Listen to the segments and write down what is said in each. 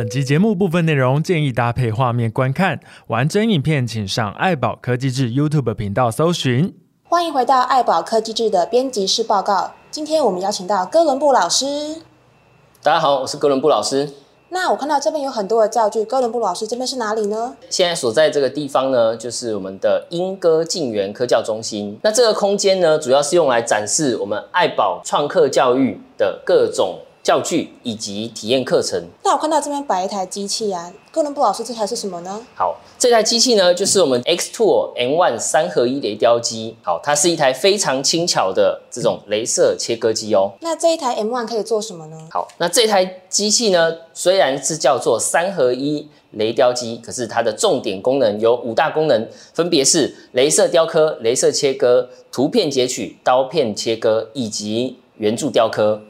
本集节目部分内容建议搭配画面观看，完整影片请上爱宝科技志 YouTube 频道搜寻。欢迎回到爱宝科技志的编辑室报告。今天我们邀请到哥伦布老师。大家好，我是哥伦布老师。那我看到这边有很多的教具，哥伦布老师这边是哪里呢？现在所在这个地方呢，就是我们的莺歌静园科教中心。那这个空间呢，主要是用来展示我们爱宝创客教育的各种。教具以及体验课程。那我看到这边摆一台机器啊，哥伦布老师，这台是什么呢？好，这台机器呢，就是我们 X Two M One 三合一雷雕机。好，它是一台非常轻巧的这种镭射切割机哦。那这一台 M One 可以做什么呢？好，那这台机器呢，虽然是叫做三合一雷雕机，可是它的重点功能有五大功能，分别是镭射雕刻、镭射切割、图片截取、刀片切割以及圆柱雕刻。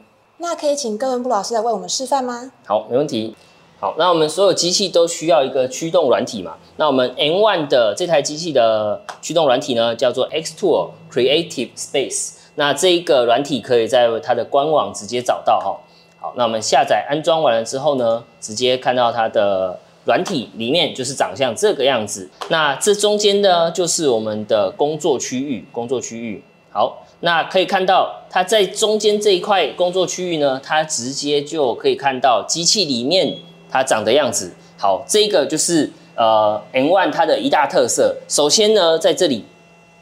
那可以请哥伦布老师来为我们示范吗？好，没问题。好，那我们所有机器都需要一个驱动软体嘛？那我们 M1 的这台机器的驱动软体呢，叫做 Xtool Creative Space。那这一个软体可以在它的官网直接找到哈。好，那我们下载安装完了之后呢，直接看到它的软体里面就是长相这个样子。那这中间呢，就是我们的工作区域，工作区域。好。那可以看到，它在中间这一块工作区域呢，它直接就可以看到机器里面它长的样子。好，这个就是呃 M1 它的一大特色。首先呢，在这里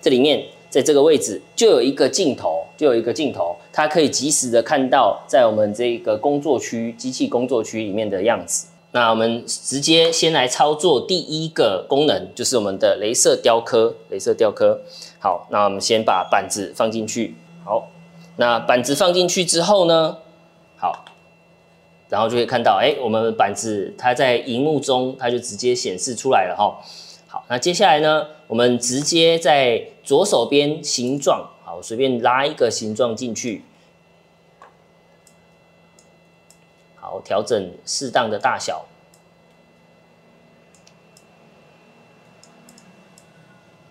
这里面，在这个位置就有一个镜头，就有一个镜头，它可以及时的看到在我们这个工作区机器工作区里面的样子。那我们直接先来操作第一个功能，就是我们的镭射雕刻。镭射雕刻，好，那我们先把板子放进去。好，那板子放进去之后呢，好，然后就可以看到，哎，我们板子它在荧幕中，它就直接显示出来了哈。好，那接下来呢，我们直接在左手边形状，好，随便拉一个形状进去。好，调整适当的大小。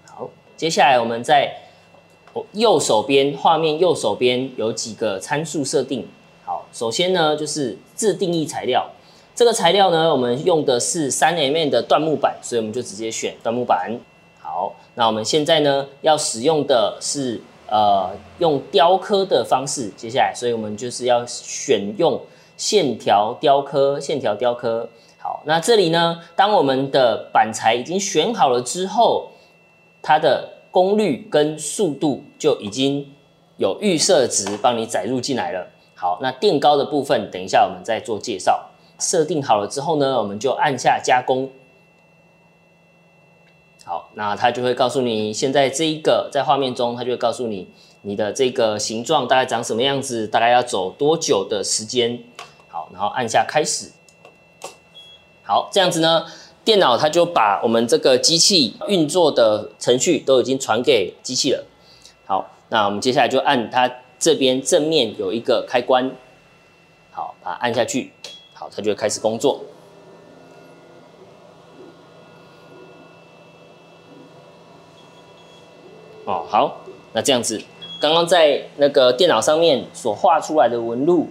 好，接下来我们在右手边画面右手边有几个参数设定。好，首先呢就是自定义材料，这个材料呢我们用的是三 mm 的椴木板，所以我们就直接选椴木板。好，那我们现在呢要使用的是呃用雕刻的方式，接下来，所以我们就是要选用。线条雕刻，线条雕刻。好，那这里呢，当我们的板材已经选好了之后，它的功率跟速度就已经有预设值帮你载入进来了。好，那垫高的部分，等一下我们再做介绍。设定好了之后呢，我们就按下加工。好，那它就会告诉你，现在这一个在画面中，它就会告诉你你的这个形状大概长什么样子，大概要走多久的时间。好，然后按下开始。好，这样子呢，电脑它就把我们这个机器运作的程序都已经传给机器了。好，那我们接下来就按它这边正面有一个开关，好，把它按下去，好，它就会开始工作。哦，好，那这样子，刚刚在那个电脑上面所画出来的纹路。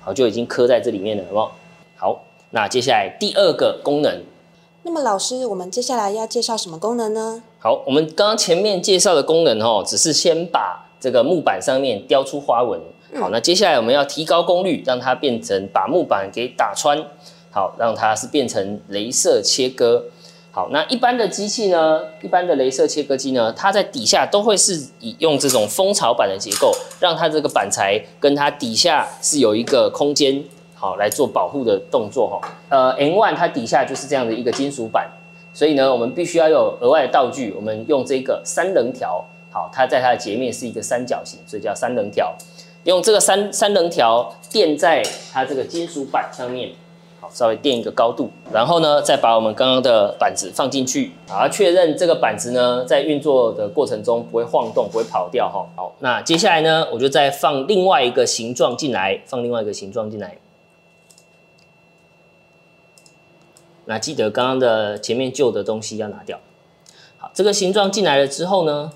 好，就已经刻在这里面了，好不好？好，那接下来第二个功能。那么老师，我们接下来要介绍什么功能呢？好，我们刚刚前面介绍的功能哦，只是先把这个木板上面雕出花纹。好，那接下来我们要提高功率，让它变成把木板给打穿。好，让它是变成镭射切割。好，那一般的机器呢，一般的镭射切割机呢，它在底下都会是以用这种蜂巢板的结构，让它这个板材跟它底下是有一个空间，好来做保护的动作哈。呃，M1 它底下就是这样的一个金属板，所以呢，我们必须要有额外的道具，我们用这个三棱条，好，它在它的截面是一个三角形，所以叫三棱条，用这个三三棱条垫在它这个金属板上面。好稍微垫一个高度，然后呢，再把我们刚刚的板子放进去，好，确认这个板子呢在运作的过程中不会晃动，不会跑掉哈。好，那接下来呢，我就再放另外一个形状进来，放另外一个形状进来。那记得刚刚的前面旧的东西要拿掉。好，这个形状进来了之后呢，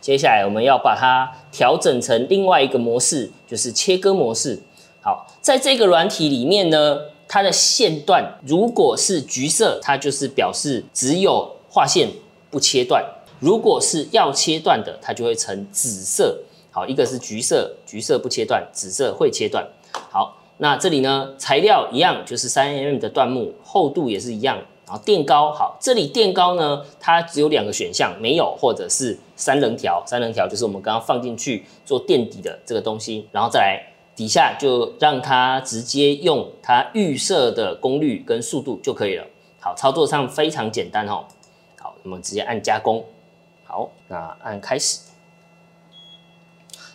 接下来我们要把它调整成另外一个模式，就是切割模式。好，在这个软体里面呢，它的线段如果是橘色，它就是表示只有画线不切断；如果是要切断的，它就会呈紫色。好，一个是橘色，橘色不切断，紫色会切断。好，那这里呢，材料一样，就是三 mm 的椴木，厚度也是一样。然后垫高，好，这里垫高呢，它只有两个选项，没有或者是三棱条。三棱条就是我们刚刚放进去做垫底的这个东西，然后再来底下就让它直接用它预设的功率跟速度就可以了。好，操作上非常简单哦。好，我们直接按加工。好，那按开始。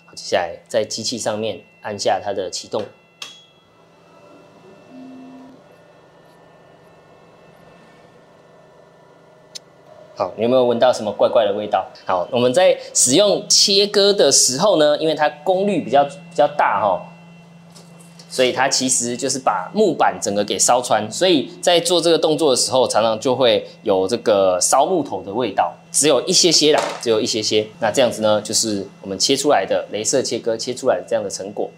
好，接下来在机器上面按下它的启动。好，你有没有闻到什么怪怪的味道？好，我们在使用切割的时候呢，因为它功率比较比较大哈，所以它其实就是把木板整个给烧穿，所以在做这个动作的时候，常常就会有这个烧木头的味道，只有一些些啦，只有一些些。那这样子呢，就是我们切出来的镭射切割切出来的这样的成果。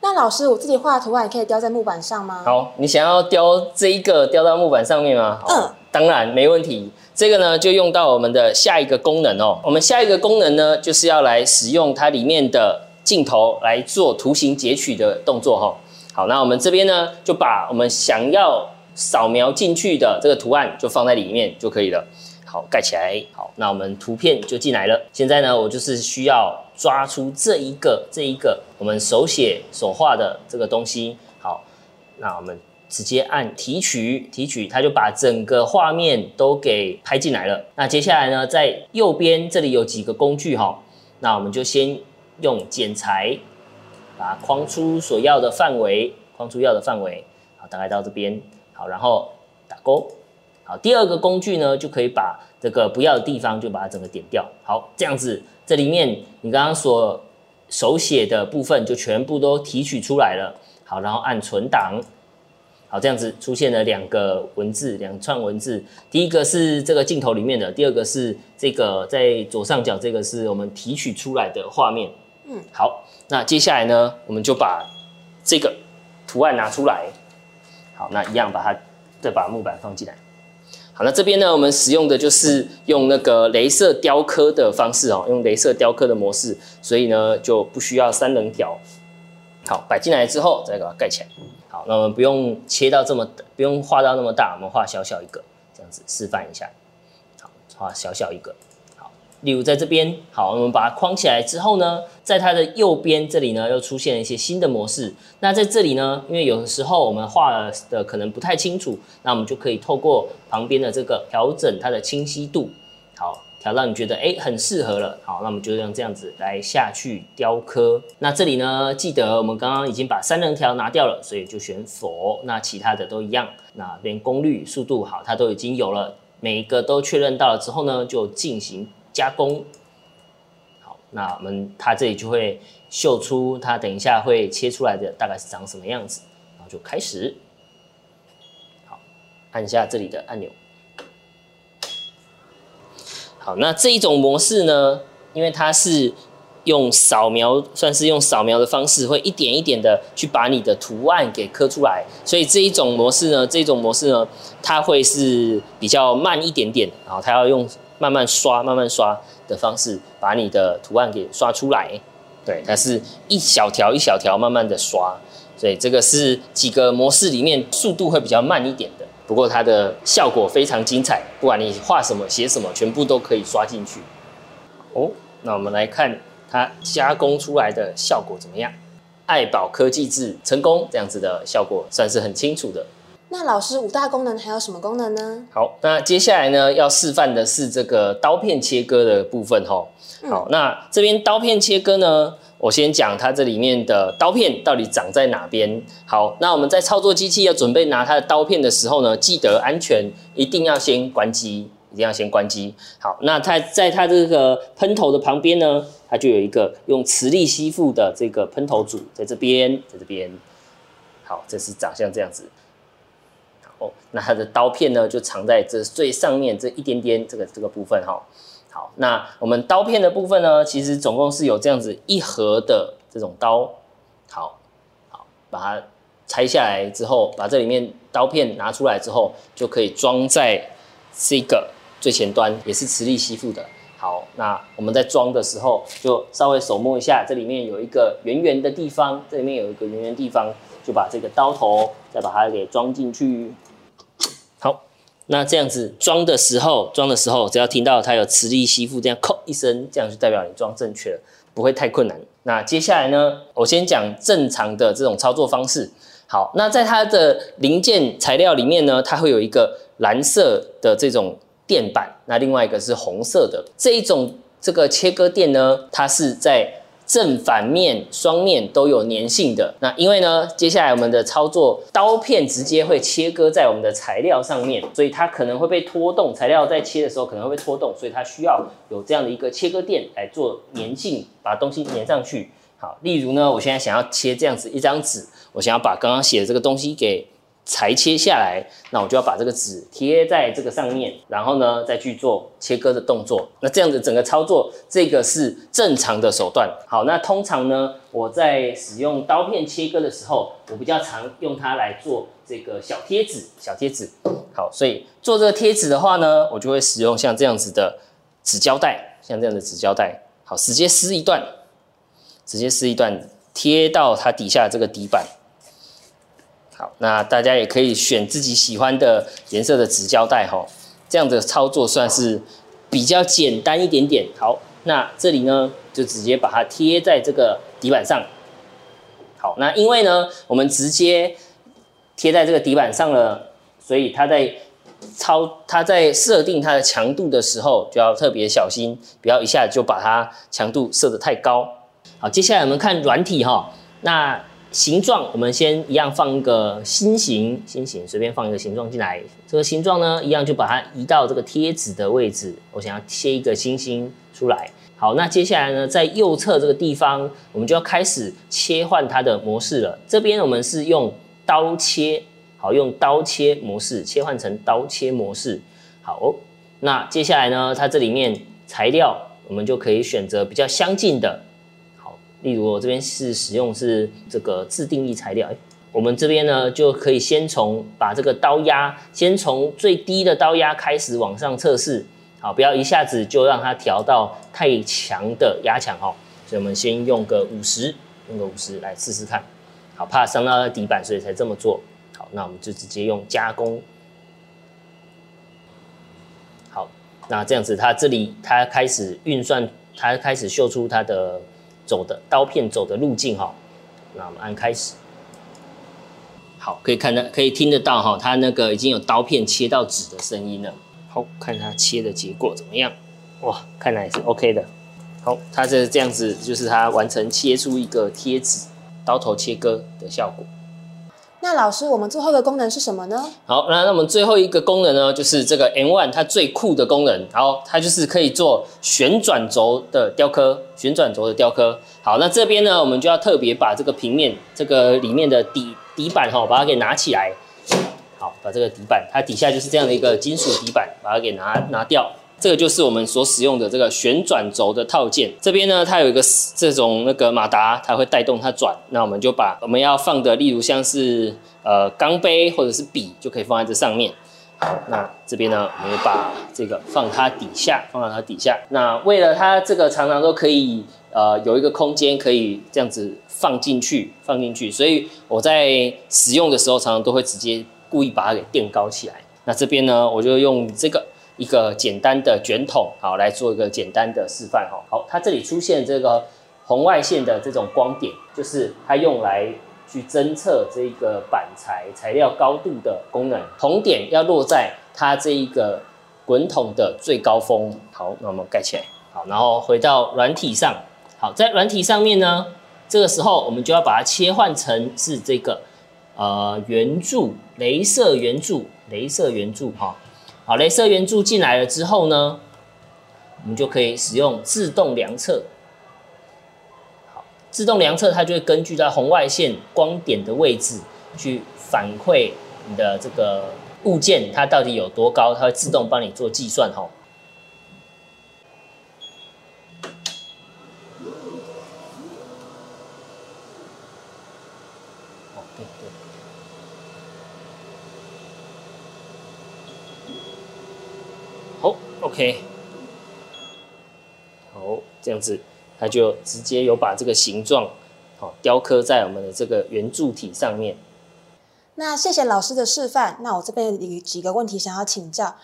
那老师，我自己画的图案也可以雕在木板上吗？好，你想要雕这一个雕到木板上面吗？嗯，当然没问题。这个呢，就用到我们的下一个功能哦。我们下一个功能呢，就是要来使用它里面的镜头来做图形截取的动作哈。好，那我们这边呢，就把我们想要扫描进去的这个图案就放在里面就可以了。好，盖起来。好，那我们图片就进来了。现在呢，我就是需要抓出这一个这一个我们手写手画的这个东西。好，那我们。直接按提取，提取，它就把整个画面都给拍进来了。那接下来呢，在右边这里有几个工具哈，那我们就先用剪裁把它框出所要的范围，框出要的范围，好，大概到这边，好，然后打勾，好，第二个工具呢，就可以把这个不要的地方就把它整个点掉，好，这样子，这里面你刚刚所手写的部分就全部都提取出来了，好，然后按存档。好，这样子出现了两个文字，两串文字。第一个是这个镜头里面的，第二个是这个在左上角，这个是我们提取出来的画面。嗯，好，那接下来呢，我们就把这个图案拿出来。好，那一样把它再把木板放进来。好，那这边呢，我们使用的就是用那个镭射雕刻的方式哦，用镭射雕刻的模式，所以呢就不需要三棱条。好，摆进来之后再把它盖起来。好，那我们不用切到这么，不用画到那么大，我们画小小一个，这样子示范一下。好，画小小一个。例如在这边，好，我们把它框起来之后呢，在它的右边这里呢，又出现了一些新的模式。那在这里呢，因为有的时候我们画的可能不太清楚，那我们就可以透过旁边的这个调整它的清晰度。好。调到你觉得哎很适合了，好，那我们就用这样子来下去雕刻。那这里呢，记得我们刚刚已经把三棱条拿掉了，所以就选否。那其他的都一样，那边功率、速度好，它都已经有了，每一个都确认到了之后呢，就进行加工。好，那我们它这里就会秀出它等一下会切出来的大概是长什么样子，然后就开始。好，按下这里的按钮。好，那这一种模式呢，因为它是用扫描，算是用扫描的方式，会一点一点的去把你的图案给刻出来，所以这一种模式呢，这一种模式呢，它会是比较慢一点点，然后它要用慢慢刷、慢慢刷的方式把你的图案给刷出来。对，它是一小条一小条慢慢的刷，所以这个是几个模式里面速度会比较慢一点的。不过它的效果非常精彩，不管你画什么、写什么，全部都可以刷进去。哦，那我们来看它加工出来的效果怎么样？爱宝科技制成功，这样子的效果算是很清楚的。那老师五大功能还有什么功能呢？好，那接下来呢要示范的是这个刀片切割的部分哈。好，那这边刀片切割呢？我先讲它这里面的刀片到底长在哪边。好，那我们在操作机器要准备拿它的刀片的时候呢，记得安全，一定要先关机，一定要先关机。好，那它在它这个喷头的旁边呢，它就有一个用磁力吸附的这个喷头组，在这边，在这边。好，这是长相这样子。好，那它的刀片呢，就藏在这最上面这一点点这个这个部分哈。好，那我们刀片的部分呢，其实总共是有这样子一盒的这种刀，好，好，把它拆下来之后，把这里面刀片拿出来之后，就可以装在这个最前端，也是磁力吸附的。好，那我们在装的时候，就稍微手摸一下，这里面有一个圆圆的地方，这里面有一个圆圆地方，就把这个刀头再把它给装进去。那这样子装的时候，装的时候，只要听到它有磁力吸附，这样“扣”一声，这样就代表你装正确了，不会太困难。那接下来呢，我先讲正常的这种操作方式。好，那在它的零件材料里面呢，它会有一个蓝色的这种垫板，那另外一个是红色的这一种这个切割垫呢，它是在正反面双面都有粘性的。那因为呢，接下来我们的操作刀片直接会切割在我们的材料上面，所以它可能会被拖动。材料在切的时候可能会被拖动，所以它需要有这样的一个切割垫来做粘性，把东西粘上去。好，例如呢，我现在想要切这样子一张纸，我想要把刚刚写的这个东西给裁切下来，那我就要把这个纸贴在这个上面，然后呢再去做切割的动作。那这样子整个操作，这个是正常的手段。好，那通常呢，我在使用刀片切割的时候，我比较常用它来做这个小贴纸，小贴纸。好，所以做这个贴纸的话呢，我就会使用像这样子的纸胶带，像这样的纸胶带。好，直接撕一段。直接撕一段贴到它底下这个底板。好，那大家也可以选自己喜欢的颜色的纸胶带哈，这样的操作算是比较简单一点点。好，那这里呢就直接把它贴在这个底板上。好，那因为呢我们直接贴在这个底板上了，所以它在操它在设定它的强度的时候就要特别小心，不要一下就把它强度设得太高。好，接下来我们看软体哈。那形状，我们先一样放一个心形，心形随便放一个形状进来。这个形状呢，一样就把它移到这个贴纸的位置。我想要切一个星星出来。好，那接下来呢，在右侧这个地方，我们就要开始切换它的模式了。这边我们是用刀切，好，用刀切模式切换成刀切模式。好，那接下来呢，它这里面材料我们就可以选择比较相近的。例如我这边是使用是这个自定义材料，我们这边呢就可以先从把这个刀压，先从最低的刀压开始往上测试，好，不要一下子就让它调到太强的压强哦。所以我们先用个五十，用个五十来试试看，好，怕伤到底板，所以才这么做。好，那我们就直接用加工，好，那这样子它这里它开始运算，它开始秀出它的。走的刀片走的路径哈，那我们按开始，好，可以看到可以听得到哈，它那个已经有刀片切到纸的声音了。好，看它切的结果怎么样？哇，看来是 OK 的。好，它这这样子就是它完成切出一个贴纸，刀头切割的效果。那老师，我们最后的功能是什么呢？好，那那我们最后一个功能呢，就是这个 M1 它最酷的功能，然后它就是可以做旋转轴的雕刻，旋转轴的雕刻。好，那这边呢，我们就要特别把这个平面，这个里面的底底板哈，把它给拿起来。好，把这个底板，它底下就是这样的一个金属底板，把它给拿拿掉。这个就是我们所使用的这个旋转轴的套件。这边呢，它有一个这种那个马达，它会带动它转。那我们就把我们要放的，例如像是呃钢杯或者是笔，就可以放在这上面。好，那这边呢，我们就把这个放它底下，放到它底下。那为了它这个常常都可以呃有一个空间可以这样子放进去，放进去。所以我在使用的时候，常常都会直接故意把它给垫高起来。那这边呢，我就用这个。一个简单的卷筒，好，来做一个简单的示范哈。好，它这里出现这个红外线的这种光点，就是它用来去侦测这个板材材料高度的功能。红点要落在它这一个滚筒的最高峰。好，那我们盖起来。好，然后回到软体上。好，在软体上面呢，这个时候我们就要把它切换成是这个呃圆柱，镭射圆柱，镭射圆柱哈。好，镭射圆柱进来了之后呢，我们就可以使用自动量测。好，自动量测它就会根据在红外线光点的位置去反馈你的这个物件它到底有多高，它会自动帮你做计算哈。，OK。好，这样子，它就直接有把这个形状，好雕刻在我们的这个圆柱体上面。那谢谢老师的示范。那我这边有几个问题想要请教。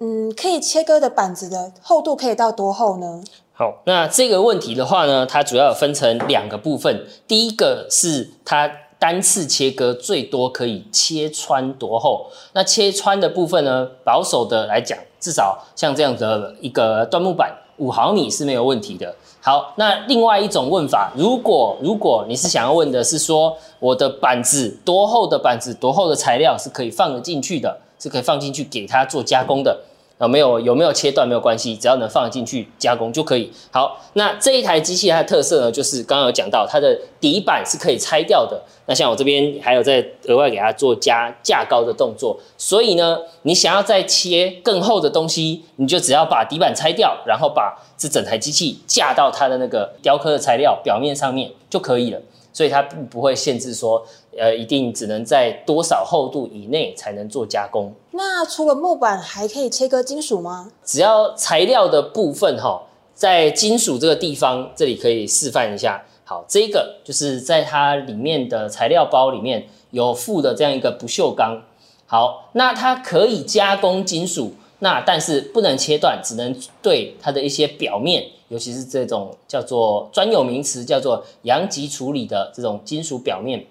嗯，可以切割的板子的厚度可以到多厚呢？好，那这个问题的话呢，它主要分成两个部分。第一个是它单次切割最多可以切穿多厚？那切穿的部分呢，保守的来讲，至少像这样的一个端木板五毫米是没有问题的。好，那另外一种问法，如果如果你是想要问的是说，我的板子多厚的板子，多厚的材料是可以放得进去的，是可以放进去给它做加工的。啊，没有有没有切断没有关系，只要能放进去加工就可以。好，那这一台机器它的特色呢，就是刚刚有讲到它的底板是可以拆掉的。那像我这边还有在额外给它做加架高的动作，所以呢，你想要再切更厚的东西，你就只要把底板拆掉，然后把这整台机器架到它的那个雕刻的材料表面上面就可以了。所以它不不会限制说，呃，一定只能在多少厚度以内才能做加工。那除了木板，还可以切割金属吗？只要材料的部分哈，在金属这个地方，这里可以示范一下。好，这个就是在它里面的材料包里面有附的这样一个不锈钢。好，那它可以加工金属，那但是不能切断，只能对它的一些表面。尤其是这种叫做专有名词，叫做阳极处理的这种金属表面，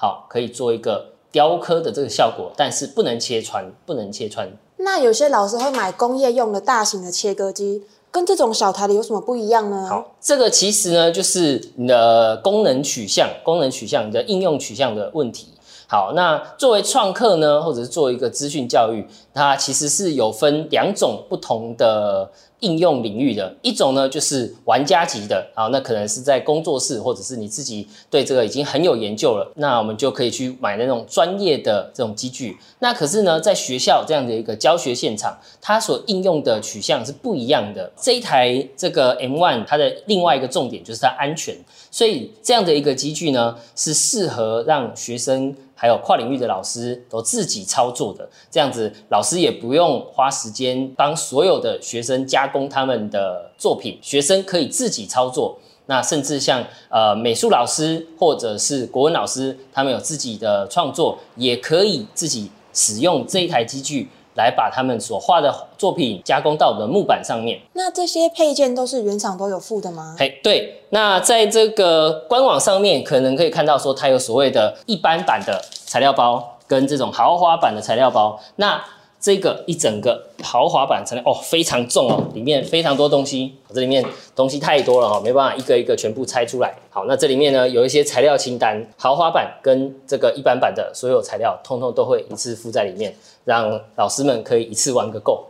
好，可以做一个雕刻的这个效果，但是不能切穿，不能切穿。那有些老师会买工业用的大型的切割机，跟这种小台的有什么不一样呢？好，这个其实呢，就是你的功能取向、功能取向、你的应用取向的问题。好，那作为创客呢，或者是做一个资讯教育，它其实是有分两种不同的。应用领域的一种呢，就是玩家级的啊，那可能是在工作室，或者是你自己对这个已经很有研究了，那我们就可以去买那种专业的这种机具。那可是呢，在学校这样的一个教学现场，它所应用的取向是不一样的。这一台这个 M1，它的另外一个重点就是它安全，所以这样的一个机具呢，是适合让学生。还有跨领域的老师都自己操作的，这样子老师也不用花时间帮所有的学生加工他们的作品，学生可以自己操作。那甚至像呃美术老师或者是国文老师，他们有自己的创作，也可以自己使用这一台机具。来把他们所画的作品加工到我们的木板上面。那这些配件都是原厂都有附的吗？嘿，对。那在这个官网上面，可能可以看到说它有所谓的一般版的材料包，跟这种豪华版的材料包。那这个一整个豪华版材料哦，非常重哦，里面非常多东西，这里面东西太多了哈，没办法一个一个全部拆出来。好，那这里面呢有一些材料清单，豪华版跟这个一般版的所有材料，通通都会一次附在里面，让老师们可以一次玩个够。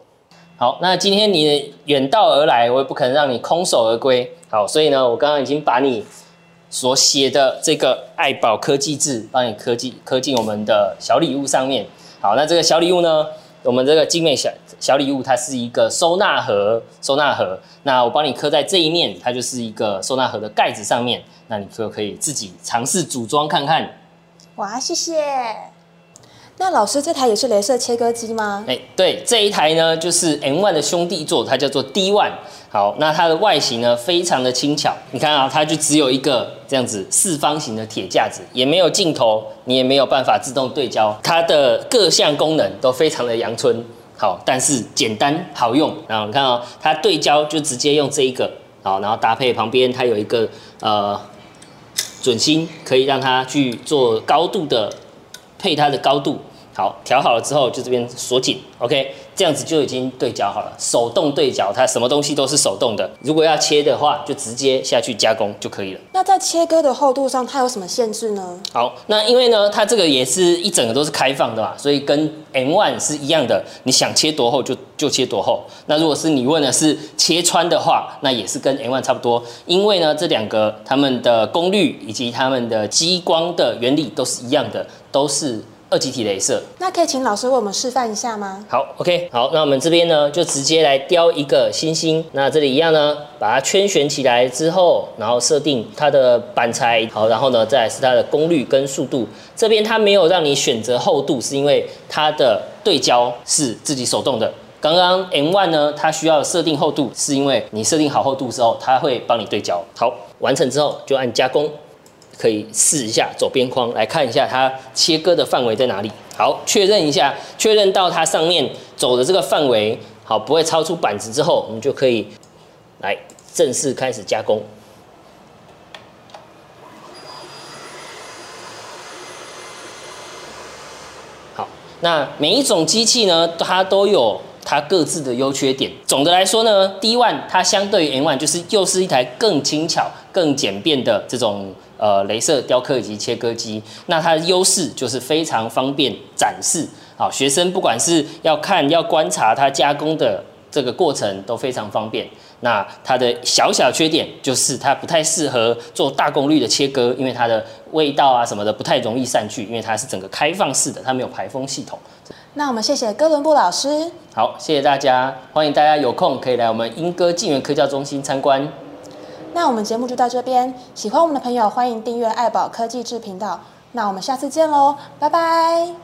好，那今天你远道而来，我也不可能让你空手而归。好，所以呢，我刚刚已经把你所写的这个爱宝科技字，帮你刻进刻进我们的小礼物上面。好，那这个小礼物呢？我们这个精美小小礼物，它是一个收纳盒，收纳盒。那我帮你刻在这一面，它就是一个收纳盒的盖子上面。那你就可以自己尝试组装看看。哇，谢谢。那老师，这台也是镭射切割机吗？哎，对，这一台呢就是 M1 的兄弟座，它叫做 D1。好，那它的外形呢，非常的轻巧。你看啊，它就只有一个这样子四方形的铁架子，也没有镜头，你也没有办法自动对焦。它的各项功能都非常的阳春，好，但是简单好用。然后你看啊，它对焦就直接用这一个，好，然后搭配旁边它有一个呃准心，可以让它去做高度的配它的高度。好，调好了之后就这边锁紧，OK。这样子就已经对焦好了，手动对焦，它什么东西都是手动的。如果要切的话，就直接下去加工就可以了。那在切割的厚度上，它有什么限制呢？好，那因为呢，它这个也是一整个都是开放的嘛，所以跟 M1 是一样的，你想切多厚就就切多厚。那如果是你问的是切穿的话，那也是跟 M1 差不多。因为呢，这两个它们的功率以及它们的激光的原理都是一样的，都是二极体镭射。那可以请老师为我们示范一下吗？好，OK，好，那我们这边呢就直接来雕一个星星。那这里一样呢，把它圈旋起来之后，然后设定它的板材，好，然后呢再来是它的功率跟速度。这边它没有让你选择厚度，是因为它的对焦是自己手动的。刚刚 M1 呢，它需要设定厚度，是因为你设定好厚度之后，它会帮你对焦。好，完成之后就按加工，可以试一下走边框来看一下它切割的范围在哪里。好，确认一下，确认到它上面走的这个范围，好，不会超出板子之后，我们就可以来正式开始加工。好，那每一种机器呢，它都有。它各自的优缺点。总的来说呢，D1 它相对于 M1 就是又是一台更轻巧、更简便的这种呃镭射雕刻以及切割机。那它的优势就是非常方便展示，好，学生不管是要看、要观察它加工的这个过程都非常方便。那它的小小缺点就是它不太适合做大功率的切割，因为它的味道啊什么的不太容易散去，因为它是整个开放式的，它没有排风系统。那我们谢谢哥伦布老师。好，谢谢大家，欢迎大家有空可以来我们英歌静园科教中心参观。那我们节目就到这边，喜欢我们的朋友欢迎订阅爱宝科技志频道。那我们下次见喽，拜拜。